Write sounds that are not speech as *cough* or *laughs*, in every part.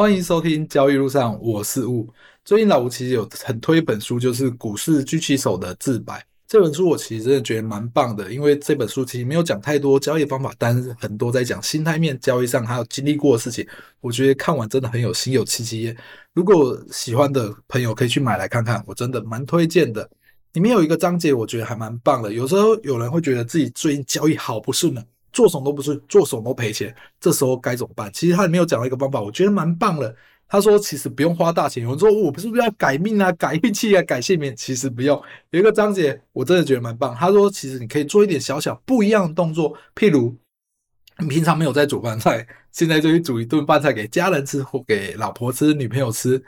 欢迎收听交易路上，我是雾。最近老吴其实有很推一本书，就是《股市狙击手的自白》这本书，我其实真的觉得蛮棒的，因为这本书其实没有讲太多交易方法，但是很多在讲心态面、交易上还有经历过的事情。我觉得看完真的很有心有戚戚焉。如果喜欢的朋友可以去买来看看，我真的蛮推荐的。里面有一个章节，我觉得还蛮棒的。有时候有人会觉得自己最近交易好不顺呢。做什么都不是，做什么都赔钱，这时候该怎么办？其实他里面有讲到一个方法，我觉得蛮棒的。他说，其实不用花大钱。有人说，我不是不是要改命啊，改运气啊，改姓名？其实不用。有一个章节，我真的觉得蛮棒。他说，其实你可以做一点小小不一样的动作，譬如你平常没有在煮饭菜，现在就去煮一顿饭菜给家人吃，或给老婆吃、女朋友吃。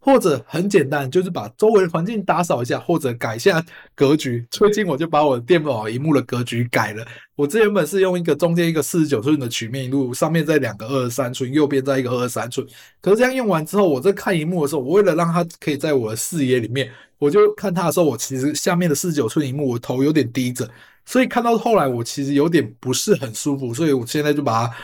或者很简单，就是把周围的环境打扫一下，或者改一下格局。*laughs* 最近我就把我的电脑荧幕的格局改了。我这原本是用一个中间一个四十九寸的曲面荧幕，上面再两个二十三寸，右边再一个二十三寸。可是这样用完之后，我在看荧幕的时候，我为了让它可以在我的视野里面，我就看它的时候，我其实下面的四十九寸荧幕，我头有点低着，所以看到后来我其实有点不是很舒服，所以我现在就把它。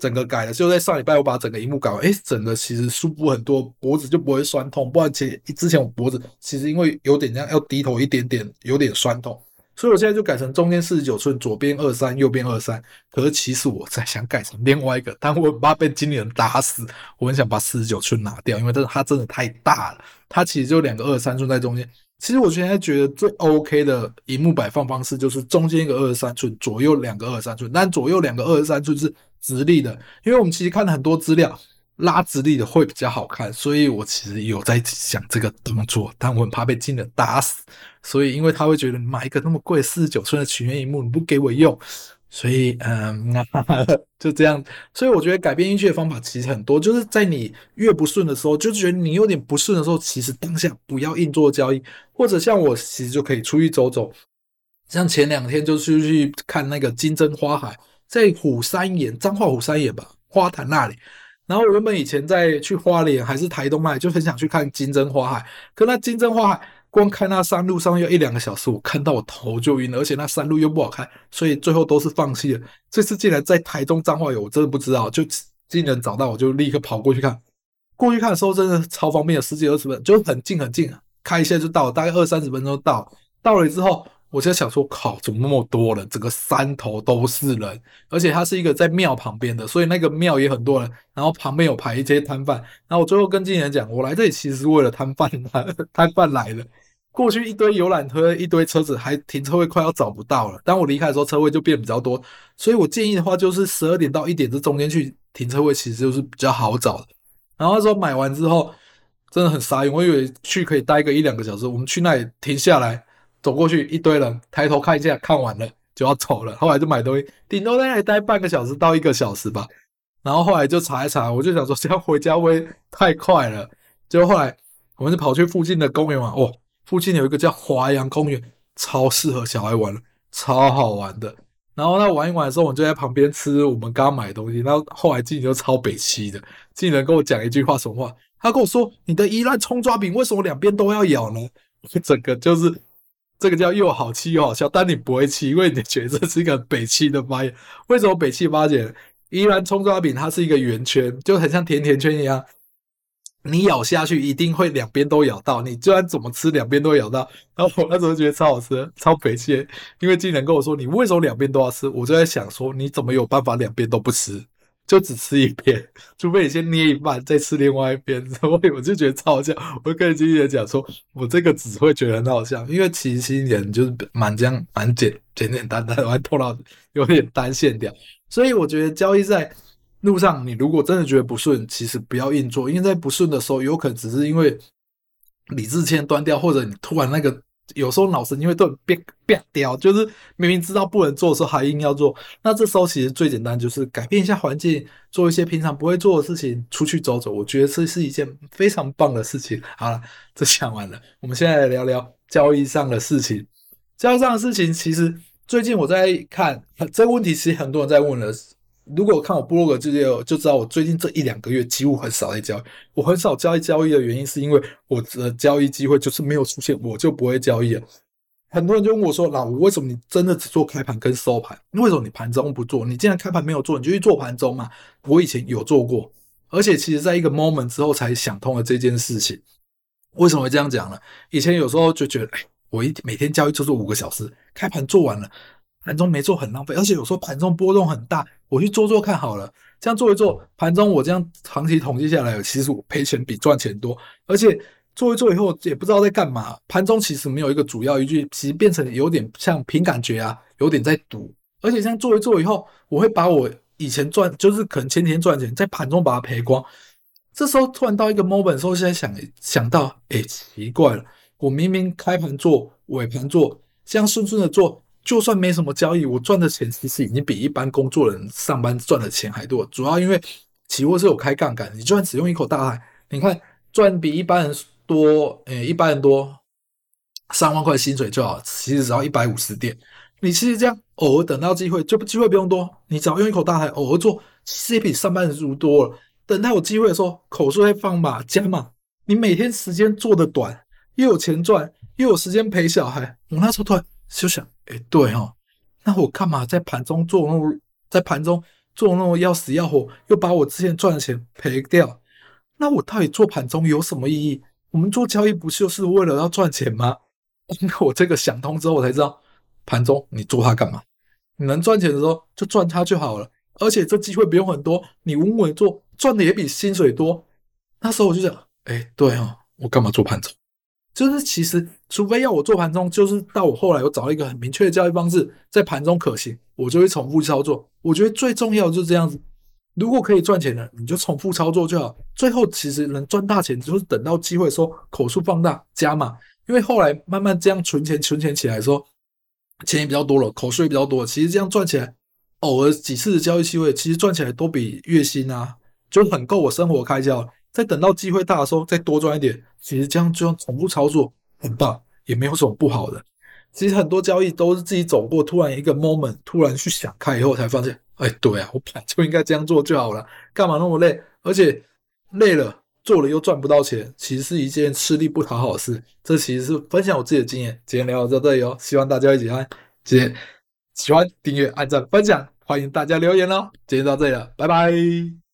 整个改了，就在上礼拜我把整个荧幕改完，诶，整个其实舒服很多，脖子就不会酸痛。不然前之前我脖子其实因为有点这样要低头一点点，有点酸痛，所以我现在就改成中间四十九寸，左边二三，右边二三。可是其实我在想改成另外一个，但我很怕被经理人打死，我很想把四十九寸拿掉，因为这它真的太大了，它其实就两个二十三寸在中间。其实我现在觉得最 OK 的荧幕摆放方式就是中间一个二十三寸，左右两个二十三寸，但左右两个二十三寸是直立的，因为我们其实看了很多资料，拉直立的会比较好看，所以我其实有在想这个动作，但我很怕被金的打死，所以因为他会觉得你买一个那么贵四十九寸的曲面荧幕你不给我用。所以，嗯，*laughs* 就这样。所以我觉得改变运气的方法其实很多，就是在你越不顺的时候，就觉得你有点不顺的时候，其实当下不要硬做交易，或者像我其实就可以出去走走。像前两天就出去看那个金针花海，在虎山岩，彰化虎山岩吧，花坛那里。然后我原本以前在去花莲还是台东那里，就很想去看金针花海，可那金针花海。光开那山路上要一两个小时，我看到我头就晕了，而且那山路又不好开，所以最后都是放弃了。这次竟然在台中彰化有，我真的不知道，就竟然找到，我就立刻跑过去看。过去看的时候真的超方便的，十几二十分就很近很近，开一下就到，大概二三十分钟到。到了之后，我就想说，靠，怎么那么多人？整个山头都是人，而且它是一个在庙旁边的，所以那个庙也很多人。然后旁边有排一些摊贩。然后我最后跟经理人讲，我来这里其实是为了摊贩，*laughs* 摊贩来了。过去一堆游览车，一堆车子，还停车位快要找不到了。当我离开的时候，车位就变比较多。所以我建议的话，就是十二点到一点这中间去停车位，其实就是比较好找的。然后那时候买完之后，真的很傻眼，我以为去可以待个一两个小时。我们去那里停下来，走过去一堆人，抬头看一下，看完了就要走了。后来就买东西，顶多在那里待半个小时到一个小时吧。然后后来就查一查，我就想说，这样回家会太快了。结果后来我们就跑去附近的公园玩，哦。附近有一个叫华阳公园，超适合小孩玩了，超好玩的。然后他玩一玩的时候，我就在旁边吃我们刚买的东西。然后后来经理就超北七的，经理人跟我讲一句话，什么话？他跟我说：“你的宜兰葱抓饼为什么两边都要咬呢？” *laughs* 我整个就是这个叫又好气又好笑，但你不会气，因为你觉得这是一个北七的发言。为什么北七发言？依然葱抓饼它是一个圆圈，就很像甜甜圈一样。你咬下去一定会两边都咬到，你就算怎么吃两边都咬到。然后我那时候觉得超好吃，超肥气，因为经理人跟我说，你为什么两边都要吃？我就在想说，你怎么有办法两边都不吃，就只吃一边？*laughs* 除非你先捏一半再吃另外一边。*laughs* 所以我就觉得超好笑。我跟经纪人讲说，我这个只会觉得很好笑，因为其实新人就是蛮这样蛮简简简单单，我还透到有点单线条。所以我觉得交易在。路上，你如果真的觉得不顺，其实不要硬做，因为在不顺的时候，有可能只是因为理智线端掉，或者你突然那个有时候脑神经会断变变掉，就是明明知道不能做的时候还硬要做。那这时候其实最简单就是改变一下环境，做一些平常不会做的事情，出去走走。我觉得这是一件非常棒的事情。好了，这讲完了，我们现在来聊聊交易上的事情。交易上的事情，其实最近我在看这个问题，其实很多人在问了。如果看我部落格这些就知道，我最近这一两个月几乎很少在交易。我很少交易交易的原因，是因为我的交易机会就是没有出现，我就不会交易了。很多人就问我说：“老吴，为什么你真的只做开盘跟收盘？为什么你盘中不做？你既然开盘没有做，你就去做盘中嘛？”我以前有做过，而且其实在一个 moment 之后才想通了这件事情。为什么会这样讲呢？以前有时候就觉得，哎，我一每天交易就做五个小时，开盘做完了，盘中没做很浪费。而且有时候盘中波动很大，我去做做看好了。这样做一做，盘中我这样长期统计下来，其实我赔钱比赚钱多。而且做一做以后也不知道在干嘛，盘中其实没有一个主要依据，其实变成有点像凭感觉啊，有点在赌。而且这样做一做以后，我会把我以前赚，就是可能前天赚钱，在盘中把它赔光。这时候突然到一个 moment 的时候，现在想想到，哎，奇怪了，我明明开盘做，尾盘做，这样顺顺的做，就算没什么交易，我赚的钱其实已经比一般工作人上班赚的钱还多。主要因为期货是有开杠杆，你就算只用一口大海，你看赚比一般人多，哎，一般人多三万块薪水就好，其实只要一百五十点。你其实这样偶尔等到机会，就机会不用多，你只要用一口大海偶尔做，其实比上班族多了。等他有机会的时候，口数会放马加码。你每天时间做的短，又有钱赚，又有时间陪小孩。我那时候突然就想，哎，对哦，那我干嘛在盘中做那么，在盘中做那么要死要活，又把我之前赚的钱赔掉？那我到底做盘中有什么意义？我们做交易不就是为了要赚钱吗？*laughs* 我这个想通之后，我才知道，盘中你做它干嘛？你能赚钱的时候就赚它就好了。而且这机会不用很多，你稳稳做。赚的也比薪水多，那时候我就想，哎，对哦，我干嘛做盘中？就是其实，除非要我做盘中，就是到我后来我找了一个很明确的交易方式，在盘中可行，我就会重复操作。我觉得最重要的就是这样子，如果可以赚钱的，你就重复操作就好。最后其实能赚大钱，就是等到机会说，口数放大加码。因为后来慢慢这样存钱存钱起来的时候，钱也比较多了，口数也比较多了，其实这样赚起来，偶尔几次的交易机会，其实赚起来都比月薪啊。就很够我生活开销，再等到机会大的时候再多赚一点，其实这样就像重复操作，很棒，也没有什么不好的。其实很多交易都是自己走过，突然一个 moment，突然去想开以后才发现，哎，对啊，我本来就应该这样做就好了，干嘛那么累？而且累了做了又赚不到钱，其实是一件吃力不讨好的事。这其实是分享我自己的经验。今天聊到这里哦，希望大家一起看，谢谢，喜欢订阅、按赞、分享，欢迎大家留言哦。今天到这里了，拜拜。